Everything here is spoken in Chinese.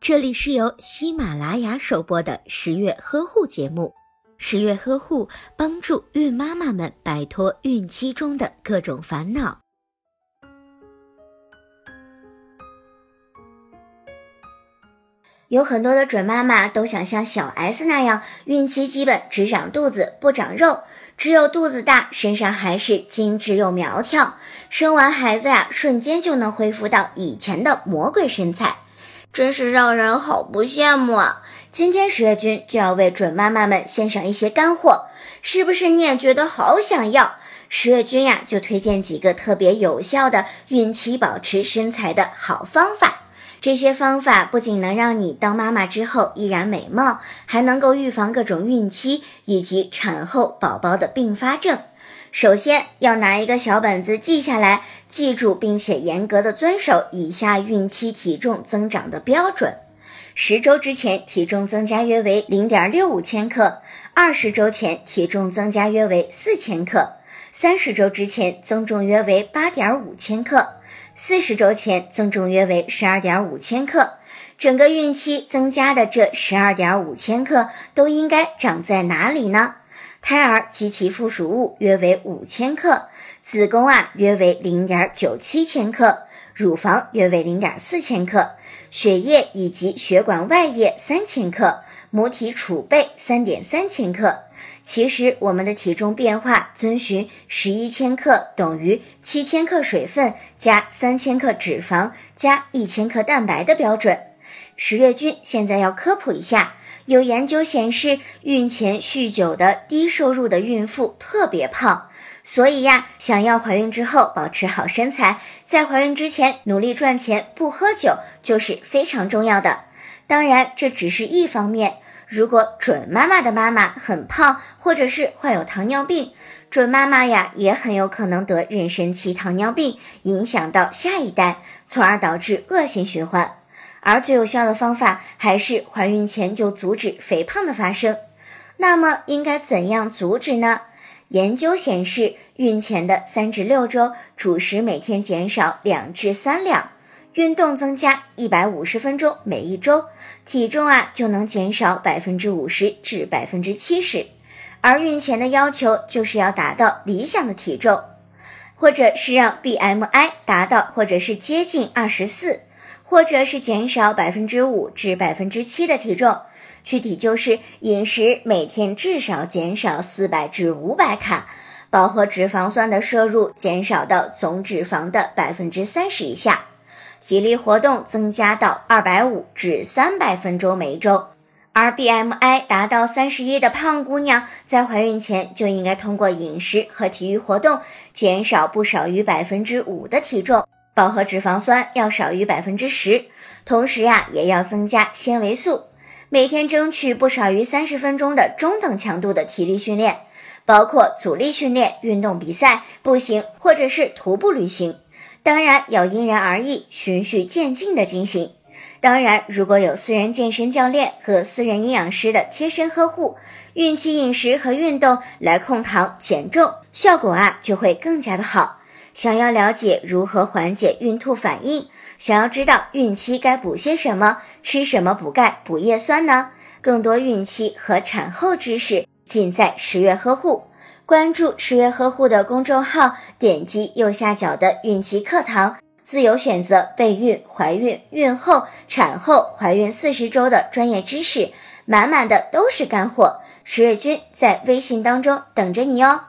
这里是由喜马拉雅首播的十月呵护节目。十月呵护帮助孕妈妈们摆脱孕期中的各种烦恼。有很多的准妈妈都想像小 S 那样，孕期基本只长肚子不长肉，只有肚子大，身上还是精致又苗条，生完孩子呀，瞬间就能恢复到以前的魔鬼身材。真是让人好不羡慕啊！今天十月君就要为准妈妈们献上一些干货，是不是你也觉得好想要？十月君呀，就推荐几个特别有效的孕期保持身材的好方法。这些方法不仅能让你当妈妈之后依然美貌，还能够预防各种孕期以及产后宝宝的并发症。首先要拿一个小本子记下来，记住并且严格的遵守以下孕期体重增长的标准：十周之前体重增加约为零点六五千克，二十周前体重增加约为四千克，三十周之前增重约为八点五千克，四十周前增重约为十二点五千克。整个孕期增加的这十二点五千克都应该长在哪里呢？胎儿及其附属物约为五千克，子宫啊约为零点九七千克，乳房约为零点四千克，血液以及血管外液三千克，母体储备三点三千克。其实我们的体重变化遵循十一千克等于七千克水分加三千克脂肪加一千克蛋白的标准。十月君现在要科普一下。有研究显示，孕前酗酒的低收入的孕妇特别胖，所以呀，想要怀孕之后保持好身材，在怀孕之前努力赚钱，不喝酒就是非常重要的。当然，这只是一方面。如果准妈妈的妈妈很胖，或者是患有糖尿病，准妈妈呀也很有可能得妊娠期糖尿病，影响到下一代，从而导致恶性循环。而最有效的方法还是怀孕前就阻止肥胖的发生。那么应该怎样阻止呢？研究显示，孕前的三至六周，主食每天减少两至三两，运动增加一百五十分钟每一周，体重啊就能减少百分之五十至百分之七十。而孕前的要求就是要达到理想的体重，或者是让 BMI 达到或者是接近二十四。或者是减少百分之五至百分之七的体重，具体就是饮食每天至少减少四百至五百卡，饱和脂肪酸的摄入减少到总脂肪的百分之三十以下，体力活动增加到二百五至三百分钟每周。而 BMI 达到三十一的胖姑娘，在怀孕前就应该通过饮食和体育活动，减少不少于百分之五的体重。饱和脂肪酸要少于百分之十，同时呀，也要增加纤维素。每天争取不少于三十分钟的中等强度的体力训练，包括阻力训练、运动比赛、步行或者是徒步旅行。当然要因人而异，循序渐进的进行。当然，如果有私人健身教练和私人营养师的贴身呵护，孕期饮食和运动来控糖减重，效果啊就会更加的好。想要了解如何缓解孕吐反应，想要知道孕期该补些什么，吃什么补钙补叶酸呢？更多孕期和产后知识尽在十月呵护。关注十月呵护的公众号，点击右下角的孕期课堂，自由选择备孕、怀孕、孕后、产后、怀孕四十周的专业知识，满满的都是干货。十月君在微信当中等着你哦。